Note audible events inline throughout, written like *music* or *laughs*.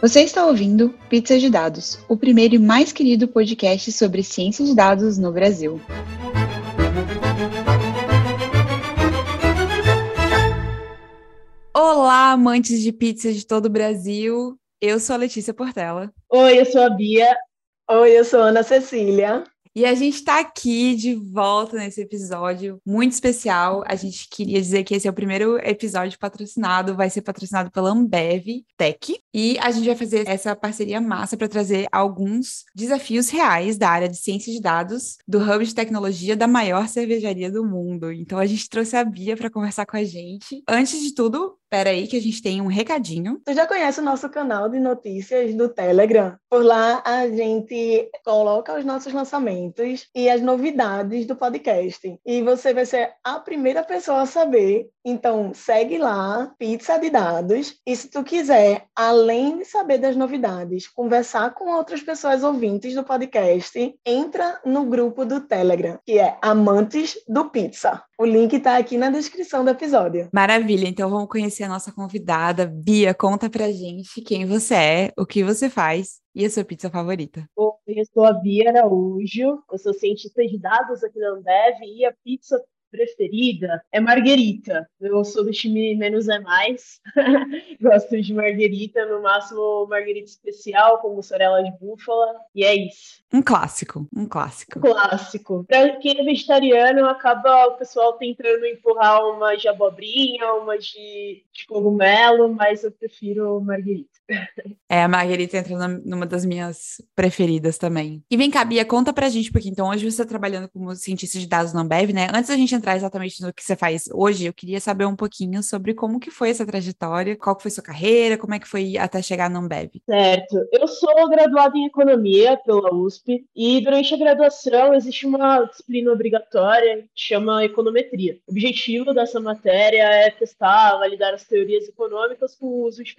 Você está ouvindo Pizza de Dados, o primeiro e mais querido podcast sobre ciência de dados no Brasil. Olá, amantes de pizza de todo o Brasil. Eu sou a Letícia Portela. Oi, eu sou a Bia. Oi, eu sou a Ana Cecília. E a gente está aqui de volta nesse episódio muito especial. A gente queria dizer que esse é o primeiro episódio patrocinado, vai ser patrocinado pela Ambev Tech. E a gente vai fazer essa parceria massa para trazer alguns desafios reais da área de ciência de dados do Hub de Tecnologia da maior cervejaria do mundo. Então a gente trouxe a Bia para conversar com a gente. Antes de tudo, Espera aí que a gente tem um recadinho. Tu já conhece o nosso canal de notícias do Telegram? Por lá a gente coloca os nossos lançamentos e as novidades do podcast. E você vai ser a primeira pessoa a saber. Então segue lá, Pizza de Dados. E se tu quiser, além de saber das novidades, conversar com outras pessoas ouvintes do podcast, entra no grupo do Telegram, que é Amantes do Pizza. O link está aqui na descrição do episódio. Maravilha, então vamos conhecer a nossa convidada. Bia, conta pra gente quem você é, o que você faz e a sua pizza favorita. Eu sou a Bia Araújo, eu sou cientista de dados aqui na Ambev e a pizza preferida é marguerita. Eu sou do time menos é mais. *laughs* Gosto de marguerita, no máximo marguerita especial com mussarela de búfala. E é isso. Um clássico, um clássico. Um clássico. Para quem é vegetariano, acaba o pessoal tentando empurrar uma de abobrinha, uma de, de cogumelo, mas eu prefiro marguerita. *laughs* É, a Marguerita entra numa das minhas preferidas também. E vem cá, Bia, conta pra gente, porque então hoje você está trabalhando como cientista de dados na Ambev, né? Antes da gente entrar exatamente no que você faz hoje, eu queria saber um pouquinho sobre como que foi essa trajetória, qual que foi sua carreira, como é que foi até chegar na Ambev. Certo. Eu sou graduada em Economia pela USP e durante a graduação existe uma disciplina obrigatória que chama Econometria. O objetivo dessa matéria é testar, validar as teorias econômicas com uso de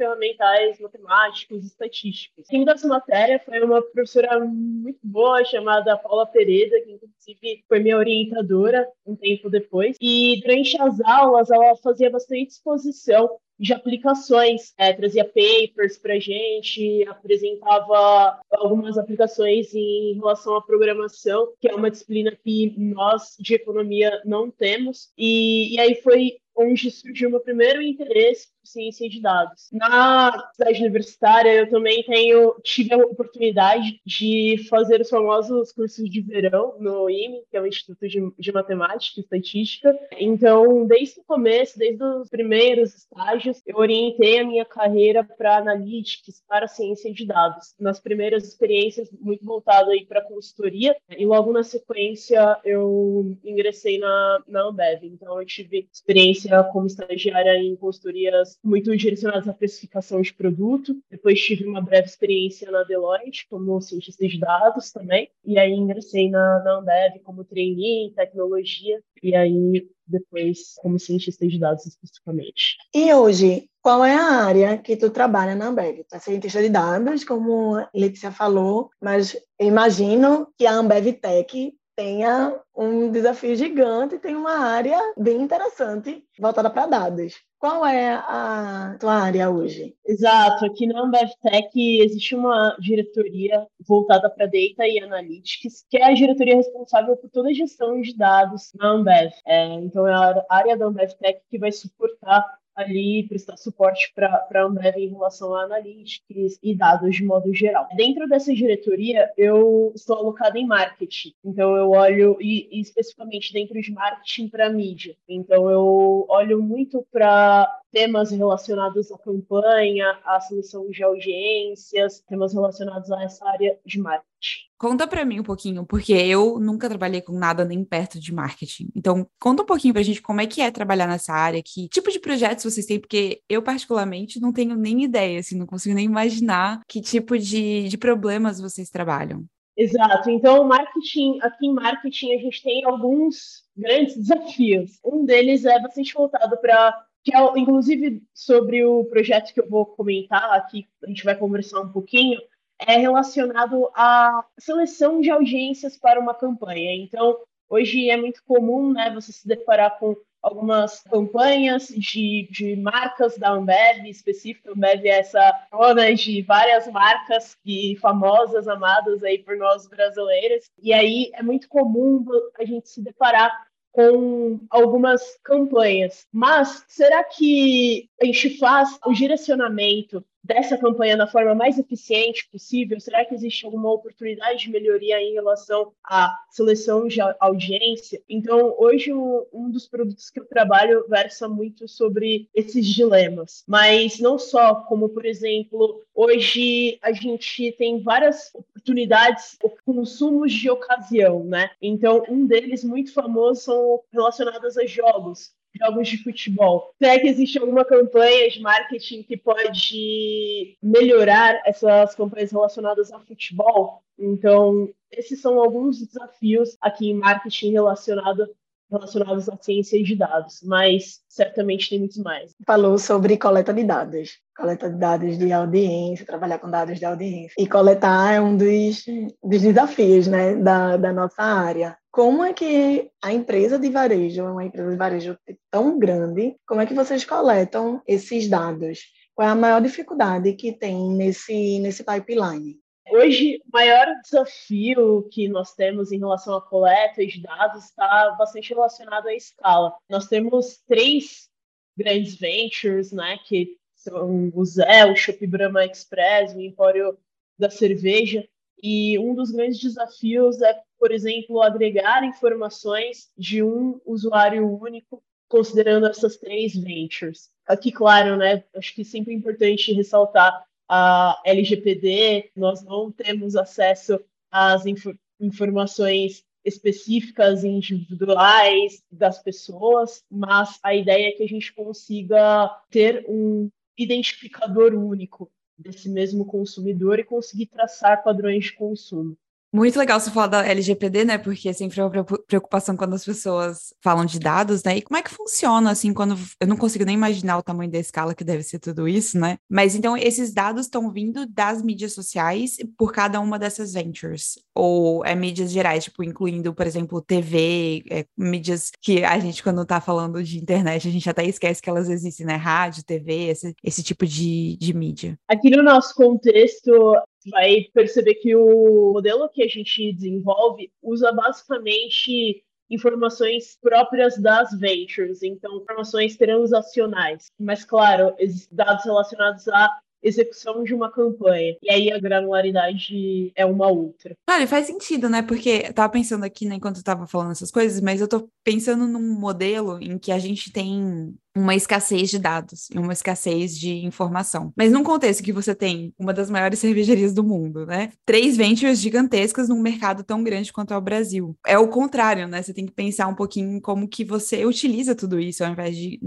matemáticos, estatísticos. Quem dessa matéria foi uma professora muito boa chamada Paula Pereira, que inclusive foi minha orientadora um tempo depois. E durante as aulas ela fazia bastante exposição de aplicações, é, trazia papers para gente, apresentava algumas aplicações em relação à programação, que é uma disciplina que nós de economia não temos. E, e aí foi onde surgiu meu primeiro interesse ciência de dados. Na cidade universitária, eu também tenho tive a oportunidade de fazer os famosos cursos de verão no IME, que é o Instituto de, de Matemática e Estatística. Então, desde o começo, desde os primeiros estágios, eu orientei a minha carreira para analytics, para ciência de dados. Nas primeiras experiências, muito voltado aí para consultoria, e logo na sequência eu ingressei na, na Ambev. Então, eu tive experiência como estagiária em consultorias muito direcionadas à precificação de produto. Depois tive uma breve experiência na Deloitte como cientista de dados também. E aí ingressei na, na Ambev como trainee em tecnologia. E aí depois como cientista de dados especificamente. E hoje, qual é a área que tu trabalha na Ambev? Tu é cientista de dados, como a Letícia falou, mas imagino que a Ambev Tech tenha um desafio gigante e tem uma área bem interessante voltada para dados. Qual é a tua área hoje? Exato, aqui na Ambev Tech existe uma diretoria voltada para Data e Analytics, que é a diretoria responsável por toda a gestão de dados na Ambev. É, então, é a área da Ambev Tech que vai suportar ali prestar suporte para a Ambev em relação a analytics e dados de modo geral. Dentro dessa diretoria, eu estou alocada em marketing, então eu olho, e, e especificamente dentro de marketing para mídia, então eu olho muito para temas relacionados à campanha, à seleção de audiências, temas relacionados a essa área de marketing. Conta para mim um pouquinho, porque eu nunca trabalhei com nada nem perto de marketing. Então, conta um pouquinho pra gente como é que é trabalhar nessa área, que tipo de projetos vocês têm, porque eu particularmente não tenho nem ideia, assim, não consigo nem imaginar que tipo de, de problemas vocês trabalham. Exato. Então, marketing, aqui em marketing a gente tem alguns grandes desafios. Um deles é bastante voltado para que é inclusive sobre o projeto que eu vou comentar aqui, a gente vai conversar um pouquinho, é relacionado à seleção de audiências para uma campanha. Então, hoje é muito comum, né, você se deparar com algumas campanhas de, de marcas da Ambev específica. Ambev é essa dona de várias marcas e famosas, amadas aí por nós brasileiros. E aí é muito comum a gente se deparar com algumas campanhas. Mas será que a gente faz o direcionamento dessa campanha da forma mais eficiente possível? Será que existe alguma oportunidade de melhoria em relação à seleção de audiência? Então, hoje, um dos produtos que eu trabalho versa muito sobre esses dilemas, mas não só, como, por exemplo, hoje a gente tem várias oportunidades, consumos de ocasião, né? Então, um deles muito famoso são relacionados a jogos jogos de futebol. Será que existe alguma campanha de marketing que pode melhorar essas campanhas relacionadas a futebol? Então, esses são alguns desafios aqui em marketing relacionado relacionados à ciência de dados, mas certamente tem muitos mais. Falou sobre coleta de dados, coleta de dados de audiência, trabalhar com dados de audiência. E coletar é um dos, dos desafios né, da, da nossa área. Como é que a empresa de varejo, uma empresa de varejo tão grande, como é que vocês coletam esses dados? Qual é a maior dificuldade que tem nesse, nesse pipeline? Hoje, o maior desafio que nós temos em relação à coleta de dados está bastante relacionado à escala. Nós temos três grandes ventures, né, que são o Zé, o Shop Brahma Express, o Empório da Cerveja, e um dos grandes desafios é, por exemplo, agregar informações de um usuário único, considerando essas três ventures. Aqui, claro, né, acho que sempre é importante ressaltar a LGPD, nós não temos acesso às inf informações específicas individuais das pessoas, mas a ideia é que a gente consiga ter um identificador único desse mesmo consumidor e conseguir traçar padrões de consumo. Muito legal você falar da LGPD, né? Porque sempre é uma preocupação quando as pessoas falam de dados, né? E como é que funciona, assim, quando eu não consigo nem imaginar o tamanho da escala que deve ser tudo isso, né? Mas então esses dados estão vindo das mídias sociais por cada uma dessas ventures? Ou é mídias gerais, tipo, incluindo, por exemplo, TV, é, mídias que a gente, quando tá falando de internet, a gente até esquece que elas existem, né? Rádio, TV, esse, esse tipo de, de mídia. Aqui no nosso contexto, vai perceber que o modelo que a gente desenvolve usa basicamente informações próprias das ventures, então informações transacionais. Mas, claro, dados relacionados a execução de uma campanha. E aí a granularidade é uma outra. Olha, faz sentido, né? Porque eu tava pensando aqui, né, enquanto eu tava falando essas coisas, mas eu tô pensando num modelo em que a gente tem uma escassez de dados e uma escassez de informação. Mas num contexto que você tem uma das maiores cervejarias do mundo, né? Três ventures gigantescas num mercado tão grande quanto é o Brasil. É o contrário, né? Você tem que pensar um pouquinho em como que você utiliza tudo isso ao invés de,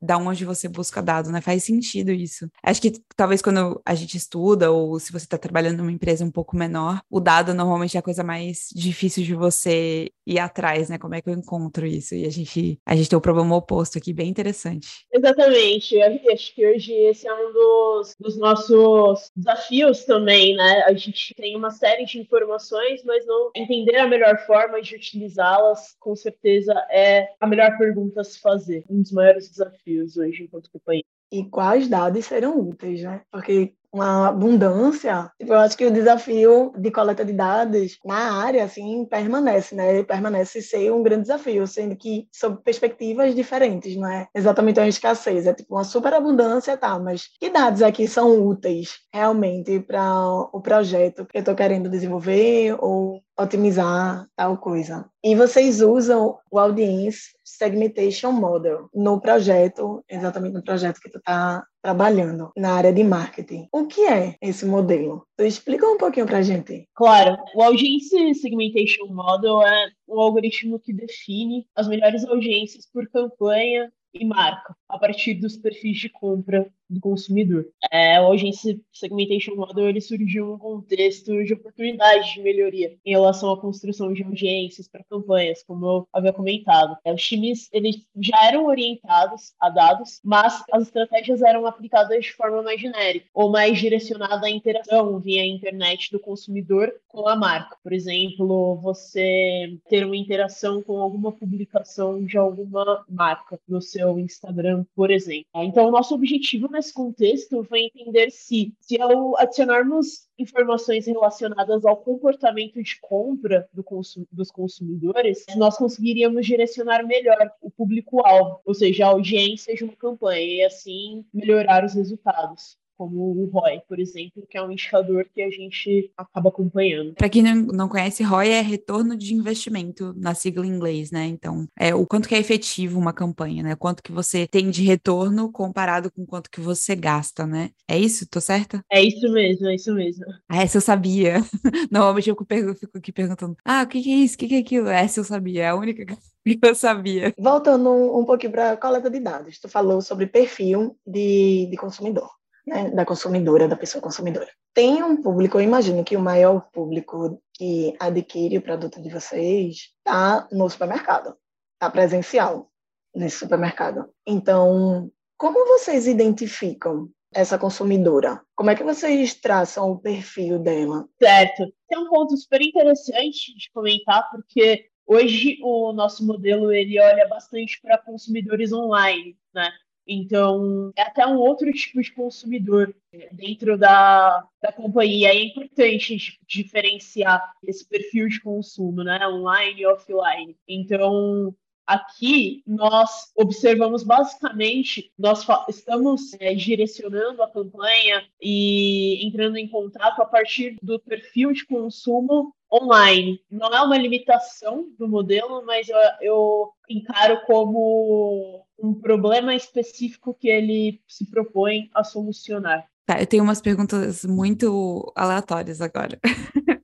da onde você busca dados, né? Faz sentido isso. Acho que talvez quando a gente estuda ou se você está trabalhando numa empresa um pouco menor, o dado normalmente é a coisa mais difícil de você ir atrás, né? Como é que eu encontro isso? E a gente a gente tem o problema oposto aqui, bem interessante interessante. Exatamente. Acho que hoje esse é um dos, dos nossos desafios também, né? A gente tem uma série de informações, mas não entender a melhor forma de utilizá-las, com certeza, é a melhor pergunta a se fazer. Um dos maiores desafios hoje enquanto companhia. E quais dados serão úteis, né? Porque uma abundância, tipo, eu acho que o desafio de coleta de dados na área, assim, permanece, né? Permanece ser um grande desafio, sendo que sob perspectivas diferentes, não é exatamente uma escassez, é tipo uma superabundância, tá, mas que dados aqui são úteis realmente para o projeto que eu estou querendo desenvolver ou otimizar tal coisa. E vocês usam o Audience Segmentation Model no projeto, exatamente no projeto que tu está trabalhando na área de marketing. O que é esse modelo? Tu explica um pouquinho para a gente. Claro, o Audience Segmentation Model é um algoritmo que define as melhores audiências por campanha e marca a partir dos perfis de compra do consumidor. É, o Agência Segmentation Model ele surgiu num contexto de oportunidade de melhoria em relação à construção de audiências para campanhas, como eu havia comentado. É, os times eles já eram orientados a dados, mas as estratégias eram aplicadas de forma mais genérica ou mais direcionada à interação via internet do consumidor com a marca. Por exemplo, você ter uma interação com alguma publicação de alguma marca no seu Instagram, por exemplo. Então, o nosso objetivo nesse contexto foi entender se, se ao adicionarmos informações relacionadas ao comportamento de compra do dos consumidores, nós conseguiríamos direcionar melhor o público-alvo, ou seja, a audiência de uma campanha, e assim melhorar os resultados como o ROI, por exemplo, que é um indicador que a gente acaba acompanhando. Para quem não, não conhece, ROI é retorno de investimento na sigla em inglês, né? Então, é o quanto que é efetivo uma campanha, né? Quanto que você tem de retorno comparado com quanto que você gasta, né? É isso? Tô certa? É isso mesmo, é isso mesmo. Ah, essa eu sabia. *laughs* Normalmente eu fico aqui perguntando, ah, o que, que é isso? O que, que é aquilo? Essa eu sabia, é a única que *laughs* eu sabia. Voltando um, um pouquinho para a coleta de dados, tu falou sobre perfil de, de consumidor né, da consumidora, da pessoa consumidora. Tem um público, eu imagino que o maior público que adquire o produto de vocês está no supermercado, está presencial nesse supermercado. Então, como vocês identificam essa consumidora? Como é que vocês traçam o perfil dela? Certo. Tem um ponto super interessante de comentar, porque hoje o nosso modelo ele olha bastante para consumidores online, né? Então, é até um outro tipo de consumidor dentro da, da companhia. É importante diferenciar esse perfil de consumo, né? Online e offline. Então, Aqui nós observamos basicamente, nós estamos é, direcionando a campanha e entrando em contato a partir do perfil de consumo online. Não é uma limitação do modelo, mas eu, eu encaro como um problema específico que ele se propõe a solucionar. Tá, eu tenho umas perguntas muito aleatórias agora. *laughs*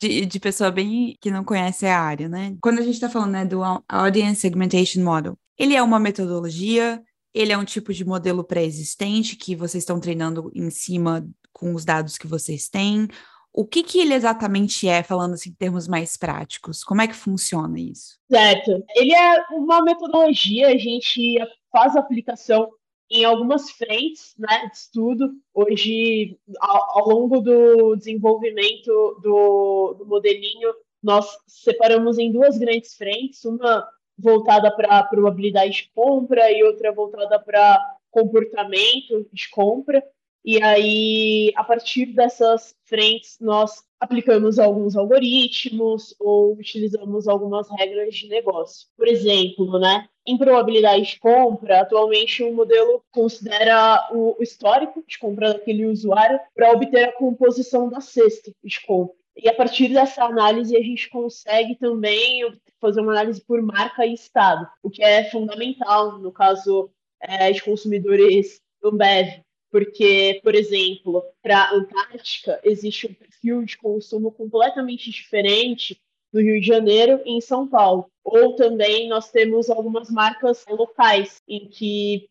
de, de pessoa bem que não conhece a área, né? Quando a gente está falando né, do Audience Segmentation Model, ele é uma metodologia, ele é um tipo de modelo pré-existente que vocês estão treinando em cima com os dados que vocês têm, o que, que ele exatamente é, falando assim, em termos mais práticos? Como é que funciona isso? Certo. Ele é uma metodologia, a gente faz a aplicação em algumas frentes né, de estudo. Hoje, ao, ao longo do desenvolvimento do, do modelinho, nós separamos em duas grandes frentes, uma voltada para probabilidade de compra e outra voltada para comportamento de compra. E aí, a partir dessas frentes, nós aplicamos alguns algoritmos ou utilizamos algumas regras de negócio. Por exemplo, né, em probabilidade de compra, atualmente o modelo considera o histórico de compra daquele usuário para obter a composição da cesta de compra. E a partir dessa análise, a gente consegue também fazer uma análise por marca e estado, o que é fundamental no caso é, de consumidores Ambev, porque, por exemplo, para a Antártica existe um perfil de consumo completamente diferente no Rio de Janeiro e em São Paulo. Ou também nós temos algumas marcas locais, em que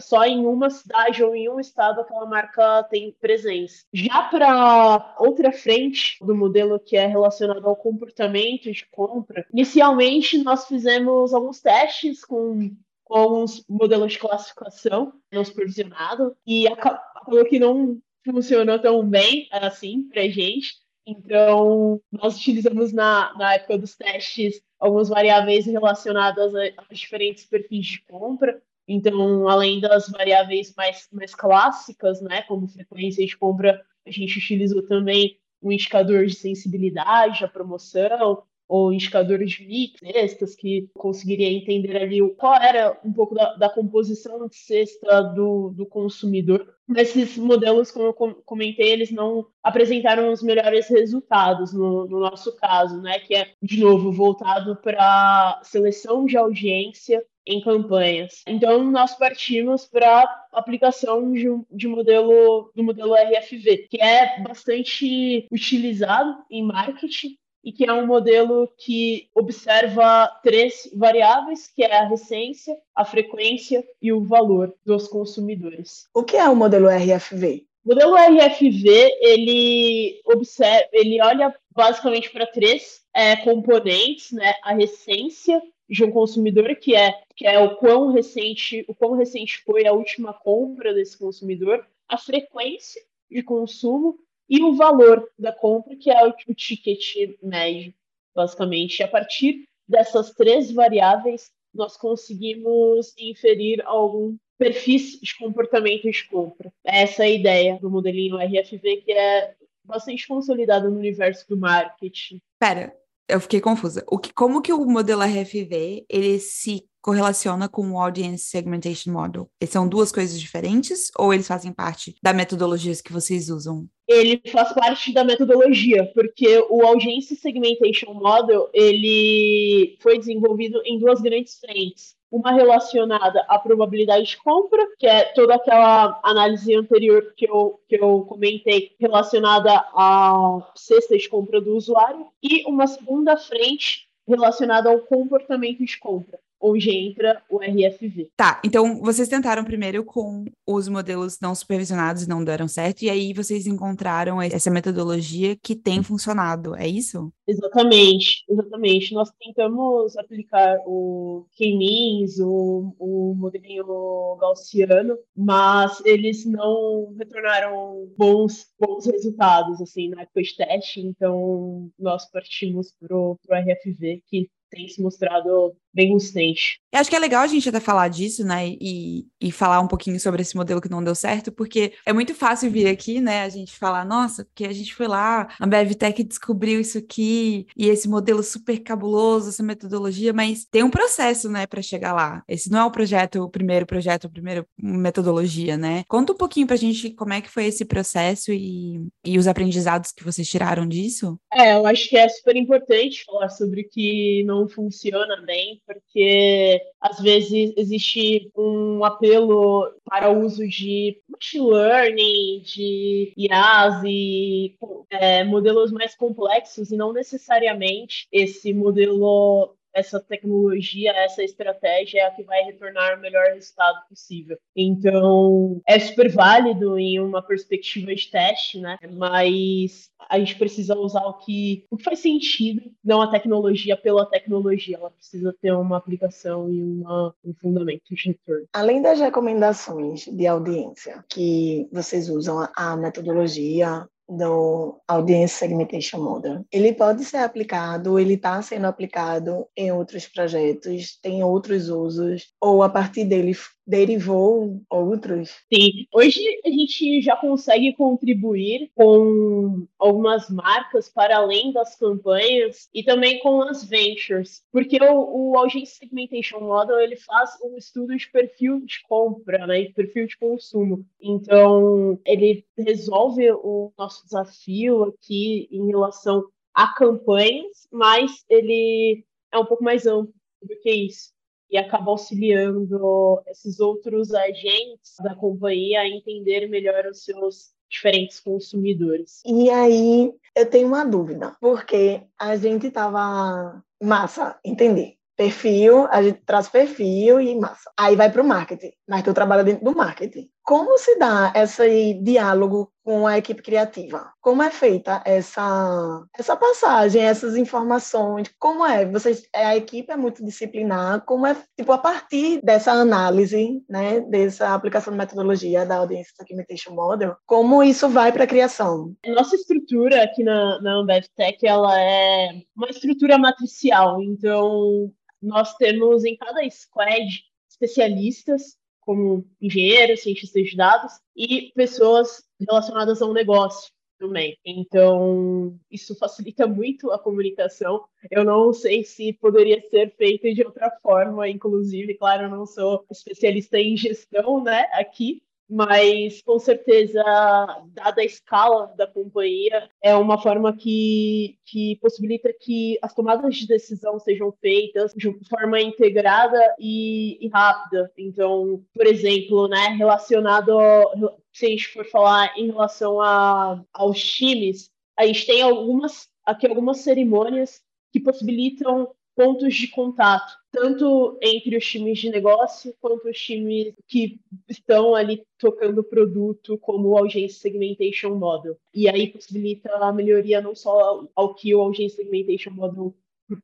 só em uma cidade ou em um estado aquela marca tem presença. Já para outra frente do modelo que é relacionado ao comportamento de compra, inicialmente nós fizemos alguns testes com com alguns modelos de classificação não supervisionado e acabou que não funcionou tão bem assim para gente. Então, nós utilizamos na, na época dos testes algumas variáveis relacionadas a, a diferentes perfis de compra. Então, além das variáveis mais, mais clássicas, né, como frequência de compra, a gente utilizou também um indicador de sensibilidade à promoção, ou indicadores de mix, cestas, que conseguiria entender ali qual era um pouco da, da composição de cesta do, do consumidor. Esses modelos, como eu comentei, eles não apresentaram os melhores resultados no, no nosso caso, né? Que é, de novo, voltado para seleção de audiência em campanhas. Então, nós partimos para aplicação de, de modelo do modelo RFV, que é bastante utilizado em marketing e que é um modelo que observa três variáveis, que é a recência, a frequência e o valor dos consumidores. O que é o modelo RFV? O modelo RFV, ele observa, ele olha basicamente para três é, componentes, né? A recência de um consumidor, que é, que é o quão recente, o quão recente foi a última compra desse consumidor, a frequência de consumo e o valor da compra, que é o, o ticket médio, basicamente. A partir dessas três variáveis, nós conseguimos inferir algum perfis de comportamento de compra. Essa é a ideia do modelinho RFV, que é bastante consolidado no universo do marketing. Pera, eu fiquei confusa. O que, como que o modelo RFV ele se correlaciona com o Audience Segmentation Model? São duas coisas diferentes ou eles fazem parte da metodologia que vocês usam? Ele faz parte da metodologia, porque o Audience Segmentation Model ele foi desenvolvido em duas grandes frentes uma relacionada à probabilidade de compra, que é toda aquela análise anterior que eu, que eu comentei relacionada à cesta de compra do usuário, e uma segunda frente relacionada ao comportamento de compra onde entra o RFV. Tá, então vocês tentaram primeiro com os modelos não supervisionados e não deram certo, e aí vocês encontraram essa metodologia que tem funcionado, é isso? Exatamente, exatamente. Nós tentamos aplicar o K-means, o, o modelinho gaussiano, mas eles não retornaram bons, bons resultados, assim, na época de teste, então nós partimos para o RFV, que tem se mostrado bem consistente. Eu acho que é legal a gente até falar disso, né? E, e falar um pouquinho sobre esse modelo que não deu certo, porque é muito fácil vir aqui, né? A gente falar, nossa, porque a gente foi lá, a BevTech descobriu isso aqui, e esse modelo super cabuloso, essa metodologia, mas tem um processo, né, para chegar lá. Esse não é o projeto, o primeiro projeto, a primeira metodologia, né? Conta um pouquinho pra gente como é que foi esse processo e, e os aprendizados que vocês tiraram disso. É, eu acho que é super importante falar sobre o que não funciona bem, porque às vezes existe um apelo para o uso de machine learning, de IAs e é, modelos mais complexos, e não necessariamente esse modelo essa tecnologia, essa estratégia é a que vai retornar o melhor resultado possível. Então, é super válido em uma perspectiva de teste, né? Mas a gente precisa usar o que, o que faz sentido, não a tecnologia pela tecnologia. Ela precisa ter uma aplicação e uma, um fundamento de retorno. Além das recomendações de audiência que vocês usam a metodologia do Audience Segmentation Model. Ele pode ser aplicado, ele está sendo aplicado em outros projetos, tem outros usos, ou a partir dele derivou outros? Sim, hoje a gente já consegue contribuir com algumas marcas para além das campanhas e também com as ventures, porque o, o Audience Segmentation Model ele faz um estudo de perfil de compra, né, perfil de consumo. Então, ele resolve o nosso desafio aqui em relação a campanhas, mas ele é um pouco mais amplo do que isso e acaba auxiliando esses outros agentes da companhia a entender melhor os seus diferentes consumidores. E aí eu tenho uma dúvida, porque a gente estava massa, entender perfil, a gente traz perfil e massa. Aí vai para o marketing, mas tu trabalha dentro do marketing. Como se dá esse diálogo com a equipe criativa? Como é feita essa essa passagem, essas informações? Como é? Vocês, a equipe é multidisciplinar? Como é tipo a partir dessa análise, né, dessa aplicação de metodologia da Audience Segmentation Model, como isso vai para a criação? Nossa estrutura aqui na, na Ambev Tech, ela é uma estrutura matricial. Então, nós temos em cada squad especialistas como engenheiros, cientistas de dados e pessoas relacionadas ao negócio também. Então, isso facilita muito a comunicação. Eu não sei se poderia ser feito de outra forma, inclusive, claro, eu não sou especialista em gestão, né, aqui, mas com certeza, dada a escala da companhia, é uma forma que, que possibilita que as tomadas de decisão sejam feitas de forma integrada e, e rápida. Então, por exemplo, né, relacionado, se a gente for falar em relação a, aos times, a gente tem algumas aqui algumas cerimônias que possibilitam pontos de contato, tanto entre os times de negócio quanto os times que estão ali tocando o produto, como o Audience Segmentation Model. E aí possibilita a melhoria não só ao que o Audience Segmentation Model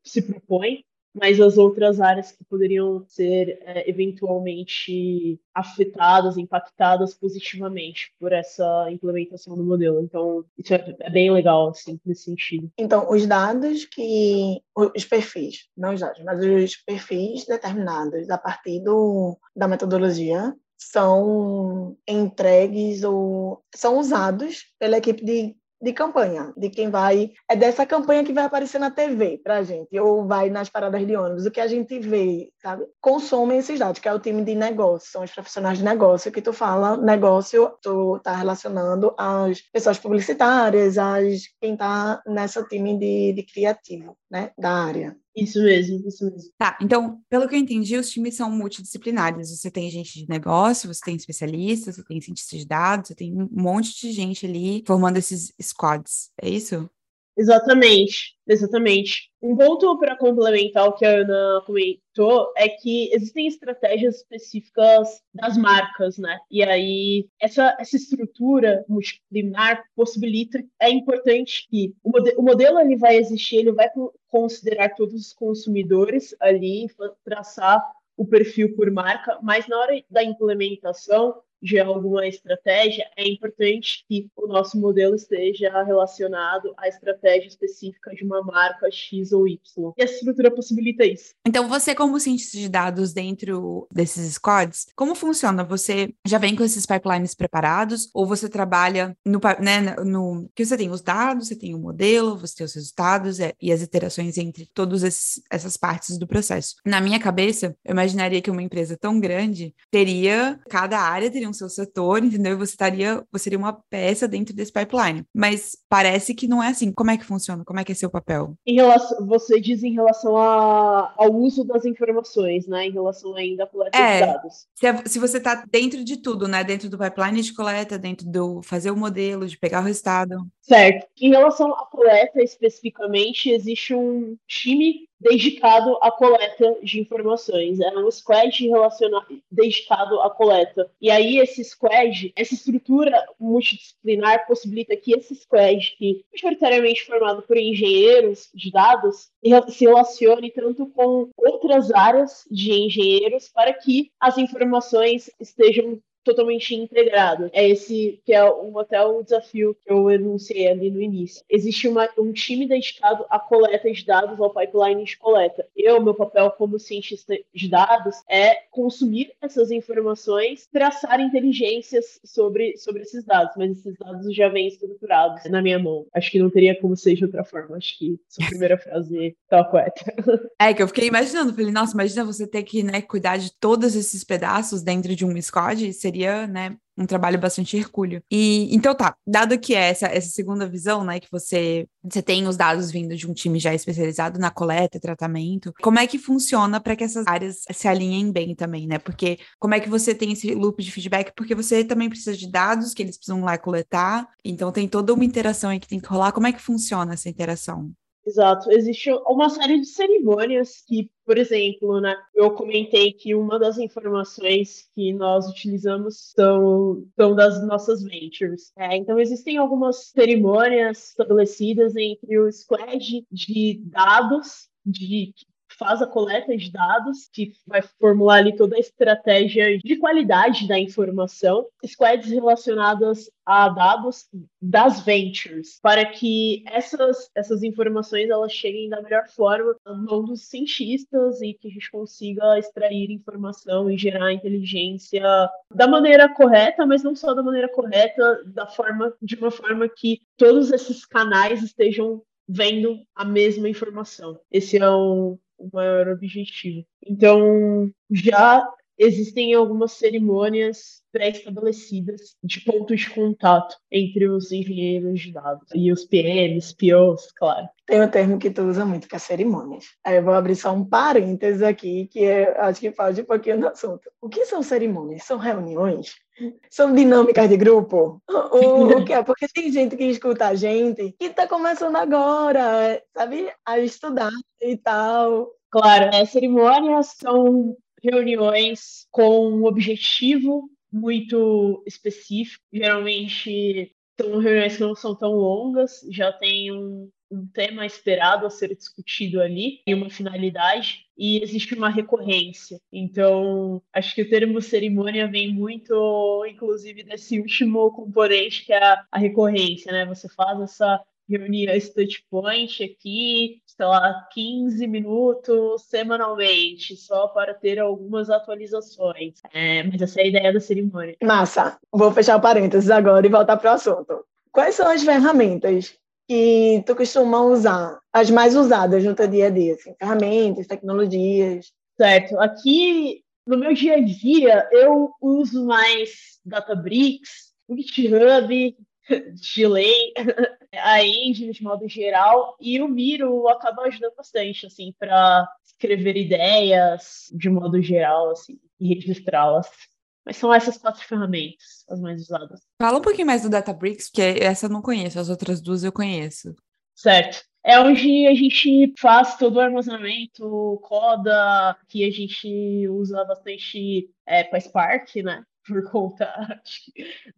se propõe, mas as outras áreas que poderiam ser é, eventualmente afetadas, impactadas positivamente por essa implementação do modelo. Então, isso é, é, bem legal, assim, nesse sentido. Então, os dados que. Os perfis, não os dados, mas os perfis determinados a partir do, da metodologia são entregues ou são usados pela equipe de de campanha, de quem vai. É dessa campanha que vai aparecer na TV pra gente, ou vai nas paradas de ônibus. O que a gente vê, sabe? Consomem esses dados, que é o time de negócio, são os profissionais de negócio que tu fala, negócio, tu tá relacionando às pessoas publicitárias, às quem tá nessa time de, de criativo, né? Da área. Isso mesmo, isso mesmo. Tá, então, pelo que eu entendi, os times são multidisciplinares. Você tem gente de negócio, você tem especialistas, você tem cientistas de dados, você tem um monte de gente ali formando esses squads. É isso? Exatamente, exatamente. Um ponto para complementar o que a Ana comentou é que existem estratégias específicas das marcas, né? E aí essa, essa estrutura multidisciplinar possibilita, é importante que o, mode, o modelo ele vai existir, ele vai considerar todos os consumidores ali, traçar o perfil por marca, mas na hora da implementação de alguma estratégia, é importante que o nosso modelo esteja relacionado à estratégia específica de uma marca X ou Y. E essa estrutura possibilita isso. Então, você, como cientista de dados dentro desses squads, como funciona? Você já vem com esses pipelines preparados ou você trabalha no, né, no que você tem os dados, você tem o modelo, você tem os resultados é, e as iterações entre todas essas partes do processo. Na minha cabeça, eu imaginaria que uma empresa tão grande teria, cada área teria um seu setor, entendeu? E você estaria, você seria uma peça dentro desse pipeline. Mas parece que não é assim. Como é que funciona? Como é que é seu papel? Em relação, você diz em relação a, ao uso das informações, né? Em relação ainda à coleta é, de dados. Se, é, se você está dentro de tudo, né? Dentro do pipeline de coleta, dentro do fazer o modelo, de pegar o resultado. Certo. Em relação à coleta especificamente, existe um time dedicado à coleta de informações. Era um squad relacionado, dedicado à coleta. E aí, esse squad, essa estrutura multidisciplinar possibilita que esse squad, que majoritariamente formado por engenheiros de dados, se relacione tanto com outras áreas de engenheiros para que as informações estejam totalmente integrado. É esse que é um, até o desafio que eu enunciei ali no início. Existe uma, um time dedicado à coleta de dados, ao pipeline de coleta. Eu, meu papel como cientista de dados é consumir essas informações, traçar inteligências sobre, sobre esses dados, mas esses dados já vêm estruturados na minha mão. Acho que não teria como ser de outra forma. Acho que essa *laughs* primeira frase tá correta. *laughs* É que eu fiquei imaginando, falei, nossa, imagina você ter que né, cuidar de todos esses pedaços dentro de um squad, seria seria, né, um trabalho bastante hercúleo. E então tá, dado que é essa, essa segunda visão, né, que você, você tem os dados vindo de um time já especializado na coleta e tratamento, como é que funciona para que essas áreas se alinhem bem também, né? Porque como é que você tem esse loop de feedback? Porque você também precisa de dados que eles precisam lá coletar, então tem toda uma interação aí que tem que rolar. Como é que funciona essa interação? Exato. Existe uma série de cerimônias que, por exemplo, né, eu comentei que uma das informações que nós utilizamos são, são das nossas ventures. É, então, existem algumas cerimônias estabelecidas entre o squad de dados de faz a coleta de dados, que vai formular ali toda a estratégia de qualidade da informação, squads relacionadas a dados das ventures, para que essas, essas informações elas cheguem da melhor forma na mão dos cientistas e que a gente consiga extrair informação e gerar inteligência da maneira correta, mas não só da maneira correta, da forma de uma forma que todos esses canais estejam vendo a mesma informação. Esse é um, o maior objetivo. Então, já existem algumas cerimônias pré-estabelecidas de pontos de contato entre os engenheiros de dados e os PMs, POs, claro. Tem um termo que tu usa muito, que é cerimônias. Aí eu vou abrir só um parênteses aqui, que é, acho que fala um pouquinho do assunto. O que são cerimônias? São reuniões São dinâmicas de grupo? O, o *laughs* que é? Porque tem gente que escuta a gente que está começando agora, sabe, a estudar e tal. Claro, é, cerimônias são reuniões com um objetivo muito específico. Geralmente são reuniões que não são tão longas, já tem um, um tema esperado a ser discutido ali e uma finalidade e existe uma recorrência. Então, acho que o termo cerimônia vem muito, inclusive, desse último componente que é a, recorrência, né? Você faz essa reunião touch point aqui, sei lá, 15 minutos semanalmente, só para ter algumas atualizações. É, mas essa é a ideia da cerimônia. Massa. Vou fechar o parênteses agora e voltar para o assunto. Quais são as ferramentas que tu costuma usar, as mais usadas no teu dia a dia, assim, ferramentas, tecnologias? Certo. Aqui, no meu dia a dia, eu uso mais Databricks, GitHub, Delay, *laughs* a engine de modo geral, e o Miro acaba ajudando bastante, assim, para escrever ideias de modo geral, assim, e registrá-las. Mas são essas quatro ferramentas as mais usadas. Fala um pouquinho mais do Databricks, porque essa eu não conheço, as outras duas eu conheço. Certo. É onde a gente faz todo o armazenamento, coda, que a gente usa bastante é, PySpark, né? *laughs* por conta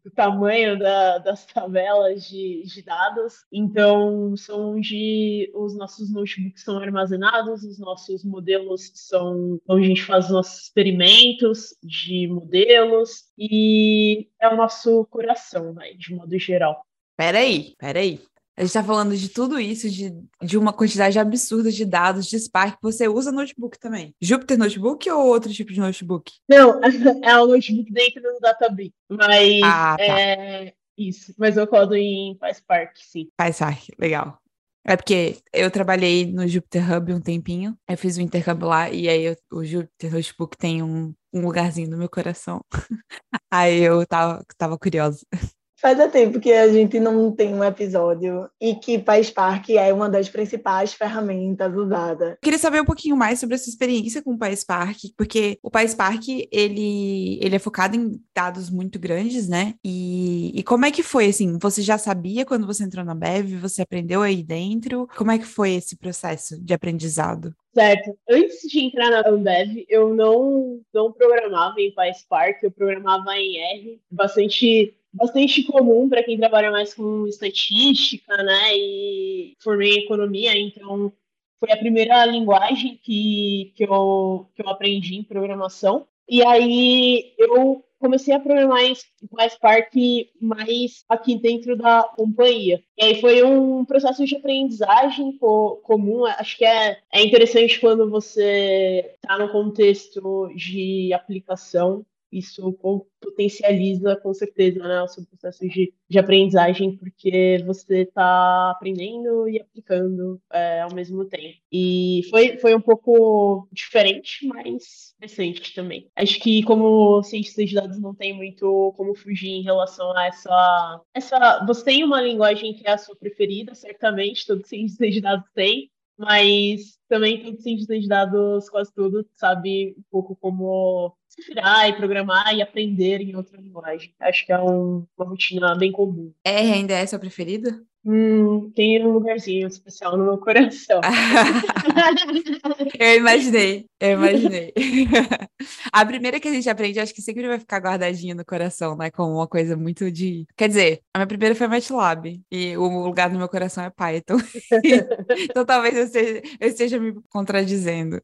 do tamanho da, das tabelas de, de, dados. Então, são onde os nossos notebooks são armazenados, os nossos modelos são onde a gente faz os nossos experimentos de modelos e é o nosso coração, né, de modo geral. Peraí, peraí. A gente está falando de tudo isso, de, de uma quantidade absurda de dados de Spark. Você usa notebook também? Jupyter Notebook ou outro tipo de notebook? Não, *laughs* é o notebook dentro do Databricks. Mas ah, tá. é isso. Mas eu codo em PySpark, sim. PySpark, legal. É porque eu trabalhei no Jupyter Hub um tempinho, eu fiz o intercâmbio lá, e aí eu, o Jupyter Notebook tem um, um lugarzinho no meu coração. *laughs* aí eu tava, tava curiosa. Faz tempo que a gente não tem um episódio e que PySpark é uma das principais ferramentas usadas. Queria saber um pouquinho mais sobre essa experiência com o PySpark, porque o PySpark, ele, ele é focado em dados muito grandes, né? E, e como é que foi, assim, você já sabia quando você entrou na Bev, você aprendeu aí dentro? Como é que foi esse processo de aprendizado? Certo. Antes de entrar na Ambev, eu não, não programava em PySpark, eu programava em R, bastante bastante comum para quem trabalha mais com estatística, né? E formei em economia, então foi a primeira linguagem que, que, eu, que eu aprendi em programação. E aí eu comecei a programar em Spark mais aqui dentro da companhia. E aí foi um processo de aprendizagem co comum. Acho que é, é interessante quando você está no contexto de aplicação isso potencializa com certeza né, o seu processo de, de aprendizagem, porque você está aprendendo e aplicando é, ao mesmo tempo. E foi, foi um pouco diferente, mas recente também. Acho que como cientista de dados não tem muito como fugir em relação a essa, essa... Você tem uma linguagem que é a sua preferida, certamente, todo cientista de dados tem, mas também todo cientista de dados, quase tudo, sabe um pouco como se virar e programar e aprender em outra linguagem. Acho que é um, uma rotina bem comum. R ainda é sua preferida? Hum, tem um lugarzinho especial no meu coração. *laughs* eu imaginei, eu imaginei. *laughs* a primeira que a gente aprende, acho que sempre vai ficar guardadinha no coração, né? Como uma coisa muito de. Quer dizer, a minha primeira foi MATLAB, e o lugar no meu coração é Python. *laughs* então talvez eu esteja, eu esteja me contradizendo.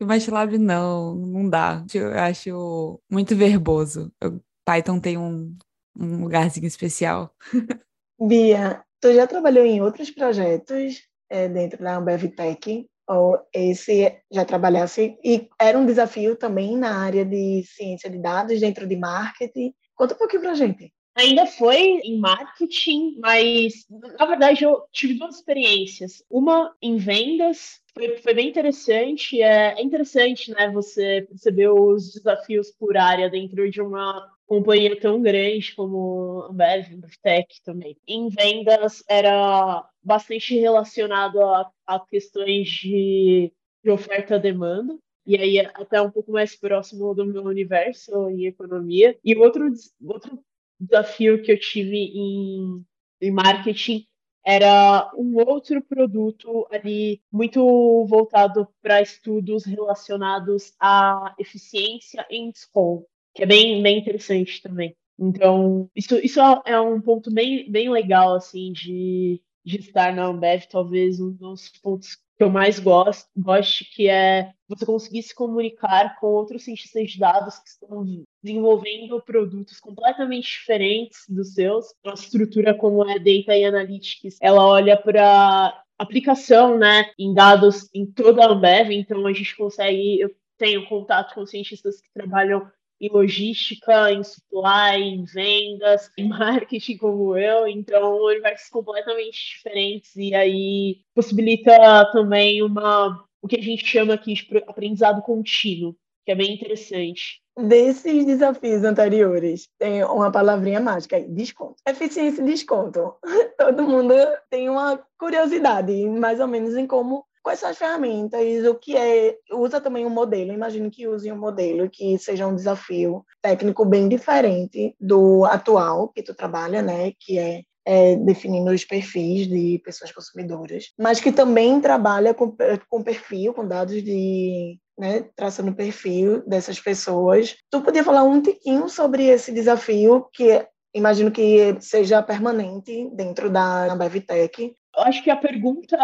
O MATLAB não, não dá. Eu acho muito verboso. O Python tem um, um lugarzinho especial. *laughs* Bia, Tu já trabalhou em outros projetos é, dentro da Ambev Tech? Ou esse já trabalhasse? E era um desafio também na área de ciência de dados, dentro de marketing? Conta um pouquinho pra gente. Ainda foi em marketing, mas na verdade eu tive duas experiências. Uma em vendas, foi, foi bem interessante. É, é interessante, né, você perceber os desafios por área dentro de uma companhia tão grande como a Ambev, Tech também. Em vendas era bastante relacionado a, a questões de, de oferta-demanda. e aí até um pouco mais próximo do meu universo em economia. E outro, outro desafio que eu tive em, em marketing era um outro produto ali muito voltado para estudos relacionados à eficiência em desconto, que é bem, bem interessante também. Então, isso, isso é um ponto bem, bem legal, assim, de, de estar na Ambev, talvez um dos pontos que eu mais gosto, gosto, que é você conseguir se comunicar com outros cientistas de dados que estão desenvolvendo produtos completamente diferentes dos seus. Uma estrutura como é Data e Analytics, ela olha para aplicação, né, em dados em toda a Ambev, então a gente consegue, eu tenho contato com cientistas que trabalham em logística, em supply, em vendas, em marketing como eu, então universos completamente diferentes e aí possibilita também uma o que a gente chama aqui de aprendizado contínuo, que é bem interessante. Desses desafios anteriores, tem uma palavrinha mágica aí, desconto. Eficiência e desconto. *laughs* Todo mundo tem uma curiosidade, mais ou menos, em como quais são as ferramentas, o que é, usa também um modelo, imagino que use um modelo que seja um desafio técnico bem diferente do atual que tu trabalha, né, que é, é definindo os perfis de pessoas consumidoras, mas que também trabalha com, com perfil, com dados de né, traçando o perfil dessas pessoas. Tu podia falar um tiquinho sobre esse desafio que imagino que seja permanente dentro da BevTech. Eu acho que a pergunta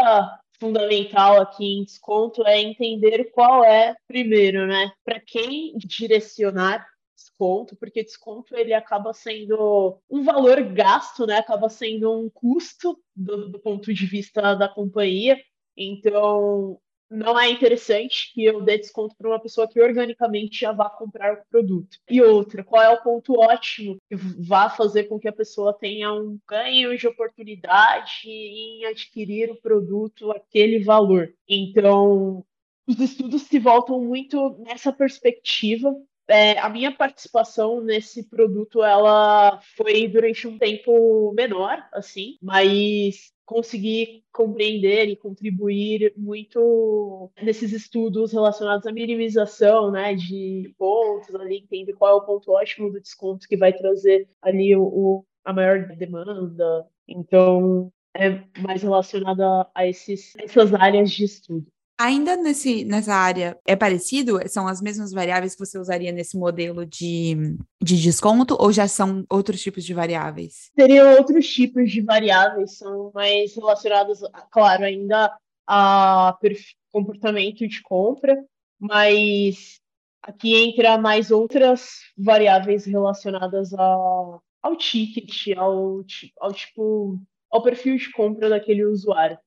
fundamental aqui em desconto é entender qual é, primeiro, né, para quem direcionar desconto, porque desconto ele acaba sendo um valor gasto, né, acaba sendo um custo do, do ponto de vista da companhia. Então, não é interessante que eu dê desconto para uma pessoa que organicamente já vá comprar o produto. E outra, qual é o ponto ótimo que vá fazer com que a pessoa tenha um ganho de oportunidade em adquirir o produto aquele valor? Então, os estudos se voltam muito nessa perspectiva é, a minha participação nesse produto ela foi durante um tempo menor, assim, mas consegui compreender e contribuir muito nesses estudos relacionados à minimização, né, de pontos ali, entender qual é o ponto ótimo do desconto que vai trazer ali o, o a maior demanda. Então, é mais relacionada a esses, essas áreas de estudo. Ainda nesse, nessa área é parecido? São as mesmas variáveis que você usaria nesse modelo de, de desconto ou já são outros tipos de variáveis? Seriam outros tipos de variáveis, são mais relacionados, claro, ainda a comportamento de compra, mas aqui entra mais outras variáveis relacionadas a, ao ticket, ao, ao tipo, ao perfil de compra daquele usuário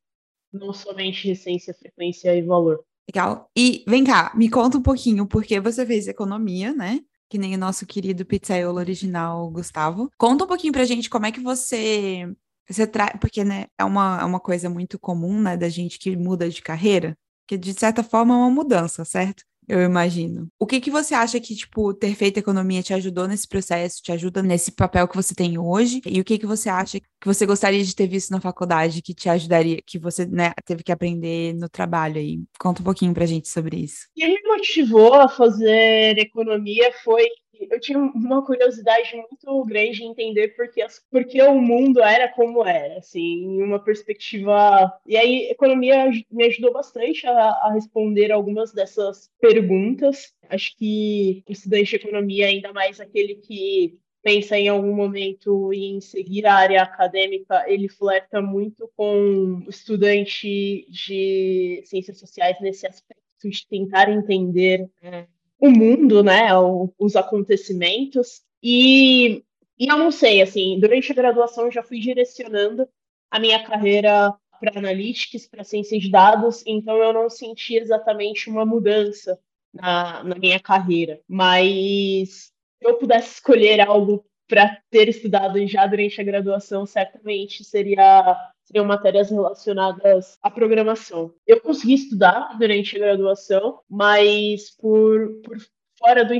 não somente essência, frequência e valor. Legal. E vem cá, me conta um pouquinho, porque você fez economia, né? Que nem o nosso querido pizzaiolo original, Gustavo. Conta um pouquinho pra gente como é que você. Você traz. Porque, né, é uma, é uma coisa muito comum, né, da gente que muda de carreira, que de certa forma é uma mudança, certo? Eu imagino. O que que você acha que, tipo, ter feito economia te ajudou nesse processo, te ajuda nesse papel que você tem hoje? E o que que você acha que você gostaria de ter visto na faculdade que te ajudaria, que você, né, teve que aprender no trabalho aí? Conta um pouquinho pra gente sobre isso. O que me motivou a fazer economia foi eu tinha uma curiosidade muito grande em entender porque, porque o mundo era como era, assim, em uma perspectiva. E aí, economia me ajudou bastante a, a responder algumas dessas perguntas. Acho que o estudante de economia, ainda mais aquele que pensa em algum momento em seguir a área acadêmica, ele flerta muito com o estudante de ciências sociais nesse aspecto de tentar entender é, o mundo, né, os acontecimentos. E, e eu não sei, assim, durante a graduação eu já fui direcionando a minha carreira para analytics, para ciência de dados, então eu não senti exatamente uma mudança na, na minha carreira. Mas se eu pudesse escolher algo para ter estudado já durante a graduação, certamente seria seriam matérias relacionadas à programação. Eu consegui estudar durante a graduação, mas por, por fora do,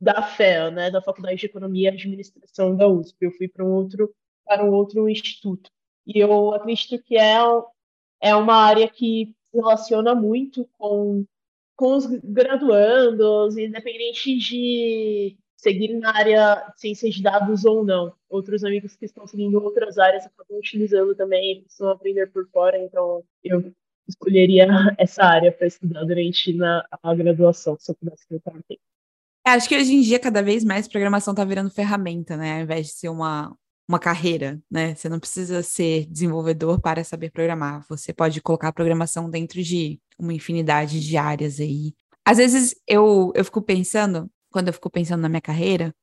da FEA, né, da Faculdade de Economia e Administração da USP. Eu fui para um outro para um outro instituto. E eu acredito que é, é uma área que se relaciona muito com com os graduandos, independente de seguir na área de ciência de dados ou não. Outros amigos que estão seguindo outras áreas acabam utilizando também, precisam aprender por fora, então eu escolheria *laughs* essa área para estudar durante na, a graduação, se eu pudesse colocar tempo. É, acho que hoje em dia, cada vez mais, programação está virando ferramenta, né? Ao invés de ser uma, uma carreira, né? Você não precisa ser desenvolvedor para saber programar. Você pode colocar programação dentro de uma infinidade de áreas aí. Às vezes eu, eu fico pensando, quando eu fico pensando na minha carreira,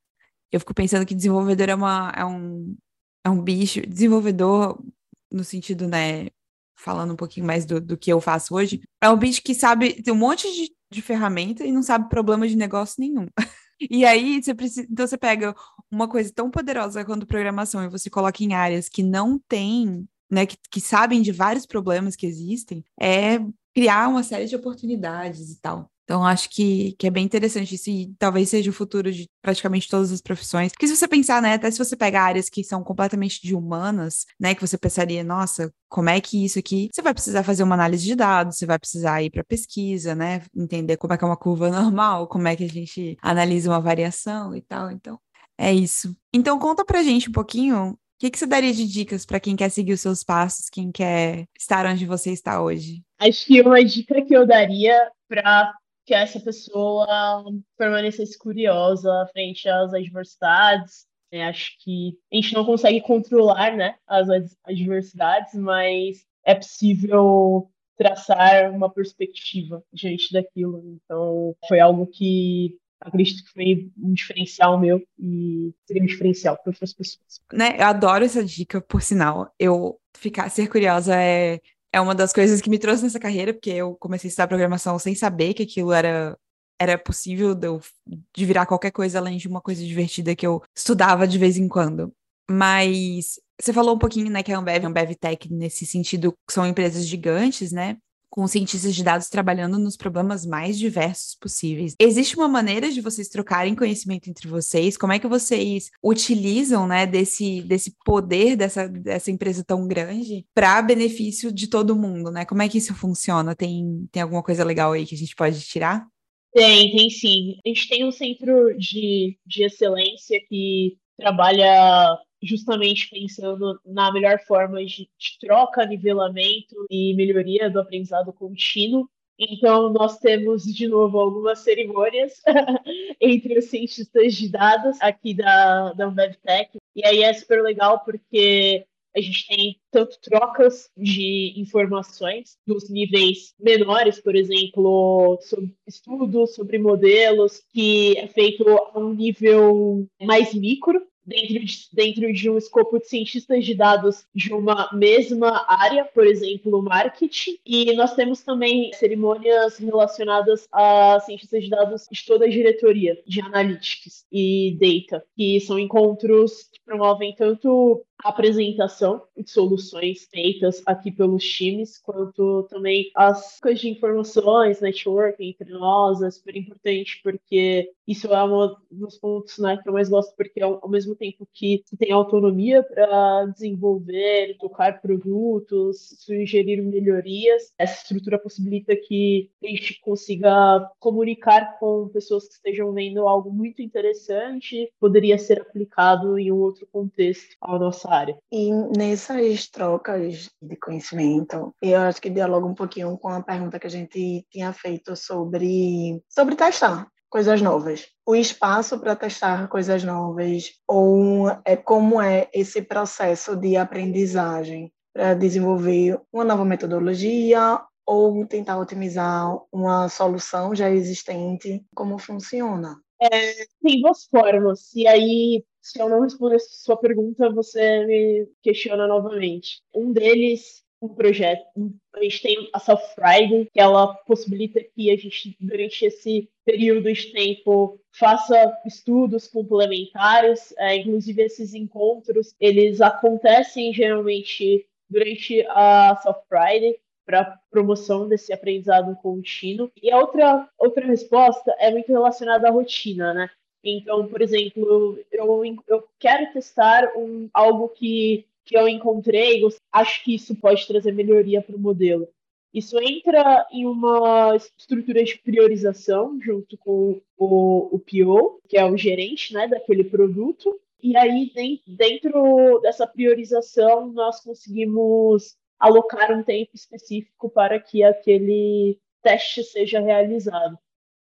eu fico pensando que desenvolvedor é, uma, é, um, é um bicho. Desenvolvedor, no sentido, né? Falando um pouquinho mais do, do que eu faço hoje, é um bicho que sabe, tem um monte de, de ferramenta e não sabe problema de negócio nenhum. *laughs* E aí você precisa, então você pega uma coisa tão poderosa quanto programação e você coloca em áreas que não tem, né, que, que sabem de vários problemas que existem, é criar uma série de oportunidades e tal. Então, acho que, que é bem interessante isso e talvez seja o futuro de praticamente todas as profissões. Porque se você pensar, né, até se você pega áreas que são completamente de humanas, né, que você pensaria, nossa, como é que isso aqui? Você vai precisar fazer uma análise de dados, você vai precisar ir para pesquisa, né, entender como é que é uma curva *laughs* normal, como é que a gente analisa uma variação e tal. Então, é isso. Então, conta pra gente um pouquinho o que, que você daria de dicas para quem quer seguir os seus passos, quem quer estar onde você está hoje? Acho que uma dica que eu daria para que essa pessoa permanecesse curiosa frente às adversidades. É, acho que a gente não consegue controlar né, as adversidades, mas é possível traçar uma perspectiva diante daquilo. Então, foi algo que acredito que foi um diferencial meu e seria um diferencial para outras pessoas. Né, eu adoro essa dica, por sinal. Eu ficar ser curiosa é é uma das coisas que me trouxe nessa carreira, porque eu comecei a estudar programação sem saber que aquilo era era possível de, eu, de virar qualquer coisa além de uma coisa divertida que eu estudava de vez em quando. Mas você falou um pouquinho, né, que a Ambev, a Ambev Tech, nesse sentido, são empresas gigantes, né? Com cientistas de dados trabalhando nos problemas mais diversos possíveis. Existe uma maneira de vocês trocarem conhecimento entre vocês? Como é que vocês utilizam, né, desse, desse poder dessa, dessa empresa tão grande para benefício de todo mundo, né? Como é que isso funciona? Tem, tem alguma coisa legal aí que a gente pode tirar? Tem, tem sim. A gente tem um centro de, de excelência que trabalha justamente pensando na melhor forma de, troca, nivelamento e melhoria do aprendizado contínuo. Então, nós temos, de novo, algumas cerimônias *laughs* entre os cientistas de dados aqui da, da UnbevTech. E aí é super legal porque a gente tem tanto trocas de informações dos níveis menores, por exemplo, sobre estudos, sobre modelos, que é feito a um nível mais micro, dentro de, dentro de um escopo de cientistas de dados de uma mesma área, por exemplo, marketing. E nós temos também cerimônias relacionadas a cientistas de dados de toda a diretoria de analytics e data, que são encontros que promovem tanto apresentação de soluções feitas aqui pelos times, quanto também as coisas de informações, networking entre nós, é super importante, porque isso é um dos pontos né, que eu mais gosto, porque ao mesmo tempo que você tem autonomia para desenvolver, tocar produtos, sugerir melhorias, essa estrutura possibilita que a gente consiga comunicar com pessoas que estejam vendo algo muito interessante, poderia ser aplicado em um outro contexto ao nosso área. E nessas trocas de conhecimento, eu acho que dialoga um pouquinho com a pergunta que a gente tinha feito sobre, sobre testar coisas novas. O espaço para testar coisas novas, ou é como é esse processo de aprendizagem para desenvolver uma nova metodologia ou tentar otimizar uma solução já existente, como funciona? É, tem duas formas, e aí se eu não responder sua pergunta, você me questiona novamente. Um deles, um projeto, a gente tem a Self Friday, que ela possibilita que a gente, durante esse período de tempo, faça estudos complementares, é, inclusive esses encontros, eles acontecem geralmente durante a Self Friday, para promoção desse aprendizado contínuo. E a outra, outra resposta é muito relacionada à rotina, né? Então, por exemplo, eu, eu quero testar um, algo que, que eu encontrei, acho que isso pode trazer melhoria para o modelo. Isso entra em uma estrutura de priorização junto com o, o PO, que é o gerente né, daquele produto. E aí, dentro dessa priorização, nós conseguimos alocar um tempo específico para que aquele teste seja realizado.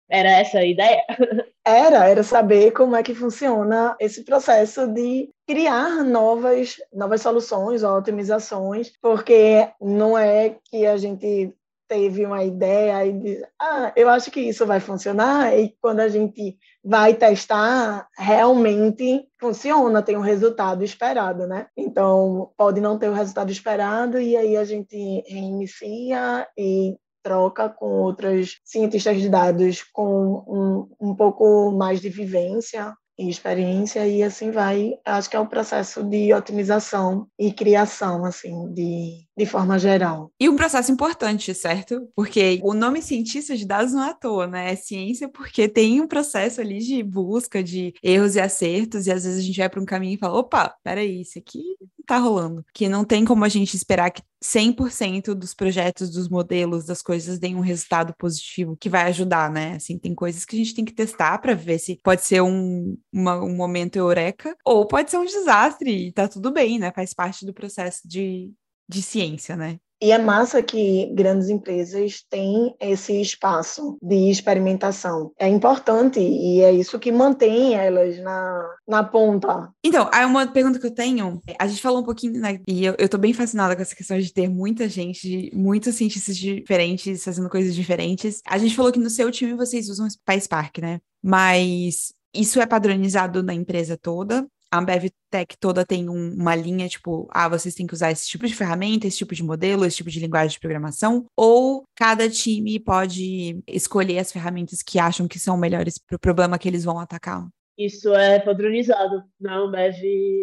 Era essa a ideia? *laughs* Era, era saber como é que funciona esse processo de criar novas, novas soluções ou otimizações, porque não é que a gente teve uma ideia e diz, ah, eu acho que isso vai funcionar, e quando a gente vai testar, realmente funciona, tem um resultado esperado, né? Então, pode não ter o resultado esperado, e aí a gente reinicia e troca com outros cientistas de dados com um, um pouco mais de vivência e experiência e assim vai. Acho que é um processo de otimização e criação, assim, de, de forma geral. E um processo importante, certo? Porque o nome cientista de dados não é à toa, né? É ciência porque tem um processo ali de busca de erros e acertos e às vezes a gente vai para um caminho e fala, opa, peraí, isso aqui tá rolando. Que não tem como a gente esperar que 100% dos projetos, dos modelos, das coisas deem um resultado positivo que vai ajudar, né? Assim, tem coisas que a gente tem que testar para ver se pode ser um, uma, um momento eureka ou pode ser um desastre e tá tudo bem, né? Faz parte do processo de, de ciência, né? E é massa que grandes empresas têm esse espaço de experimentação. É importante e é isso que mantém elas na, na ponta. Então, aí uma pergunta que eu tenho, a gente falou um pouquinho, né, e eu, eu tô bem fascinada com essa questão de ter muita gente, muitos cientistas diferentes fazendo coisas diferentes. A gente falou que no seu time vocês usam PySpark, né? Mas isso é padronizado na empresa toda? A Ambev Tech toda tem um, uma linha, tipo, ah, vocês têm que usar esse tipo de ferramenta, esse tipo de modelo, esse tipo de linguagem de programação, ou cada time pode escolher as ferramentas que acham que são melhores para o problema que eles vão atacar? Isso é padronizado na Ambev,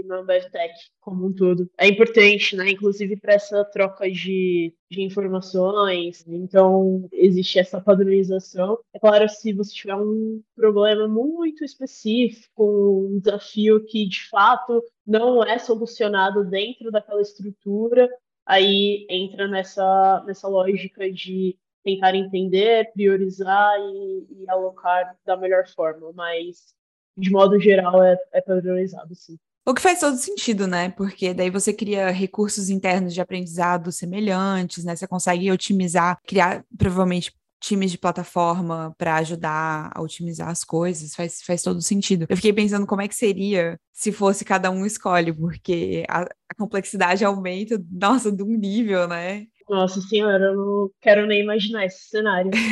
na Ambev Tech como um todo. É importante, né? Inclusive para essa troca de, de informações. Então, existe essa padronização. É claro, se você tiver um problema muito específico, um desafio que de fato não é solucionado dentro daquela estrutura, aí entra nessa, nessa lógica de tentar entender, priorizar e, e alocar da melhor forma. Mas de modo geral, é, é padronizado, sim. O que faz todo sentido, né? Porque daí você cria recursos internos de aprendizado semelhantes, né? Você consegue otimizar, criar provavelmente times de plataforma para ajudar a otimizar as coisas, faz, faz todo sentido. Eu fiquei pensando como é que seria se fosse cada um escolhe, porque a, a complexidade aumenta, nossa, de um nível, né? Nossa senhora, eu não quero nem imaginar esse cenário. *laughs*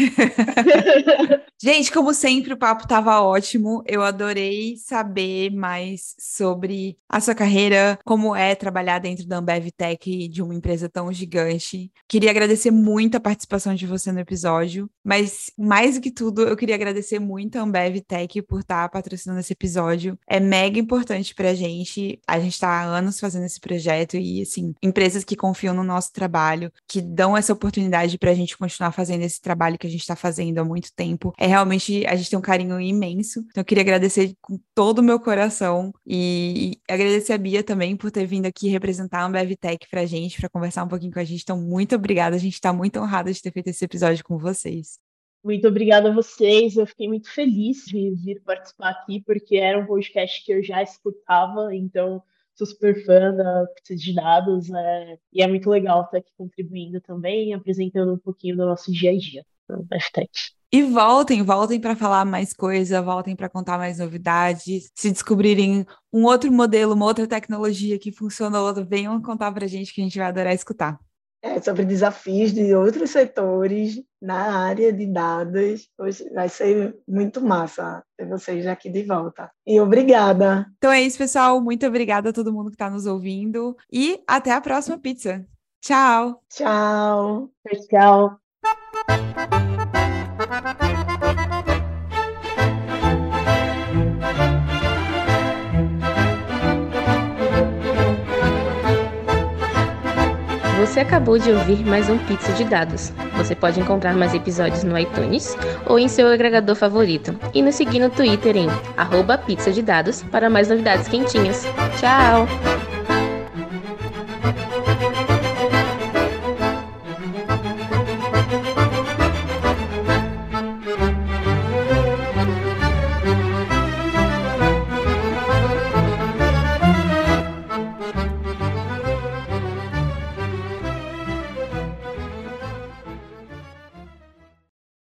*laughs* Gente, como sempre, o papo tava ótimo. Eu adorei saber mais sobre a sua carreira, como é trabalhar dentro da Ambev Tech de uma empresa tão gigante. Queria agradecer muito a participação de você no episódio, mas mais do que tudo, eu queria agradecer muito a Ambev Tech por estar tá patrocinando esse episódio. É mega importante pra gente. A gente tá há anos fazendo esse projeto e, assim, empresas que confiam no nosso trabalho, que dão essa oportunidade pra gente continuar fazendo esse trabalho que a gente tá fazendo há muito tempo. É realmente a gente tem um carinho imenso. Então eu queria agradecer com todo o meu coração e agradecer a Bia também por ter vindo aqui representar a Ambev Tech pra gente, para conversar um pouquinho com a gente. Então, muito obrigada. A gente está muito honrada de ter feito esse episódio com vocês. Muito obrigada a vocês. Eu fiquei muito feliz de vir participar aqui, porque era um podcast que eu já escutava, então sou super fã da de dados, é, e é muito legal estar aqui contribuindo também, apresentando um pouquinho do nosso dia a dia no FTech. E voltem, voltem para falar mais coisa, voltem para contar mais novidades. Se descobrirem um outro modelo, uma outra tecnologia que funciona, venham contar para a gente que a gente vai adorar escutar. É, sobre desafios de outros setores na área de dados. Vai ser muito massa ter vocês aqui de volta. E obrigada. Então é isso, pessoal. Muito obrigada a todo mundo que está nos ouvindo. E até a próxima pizza. Tchau. Tchau. Tchau. Você acabou de ouvir mais um Pizza de Dados. Você pode encontrar mais episódios no iTunes ou em seu agregador favorito. E nos seguir no Twitter em arroba pizza de dados para mais novidades quentinhas. Tchau!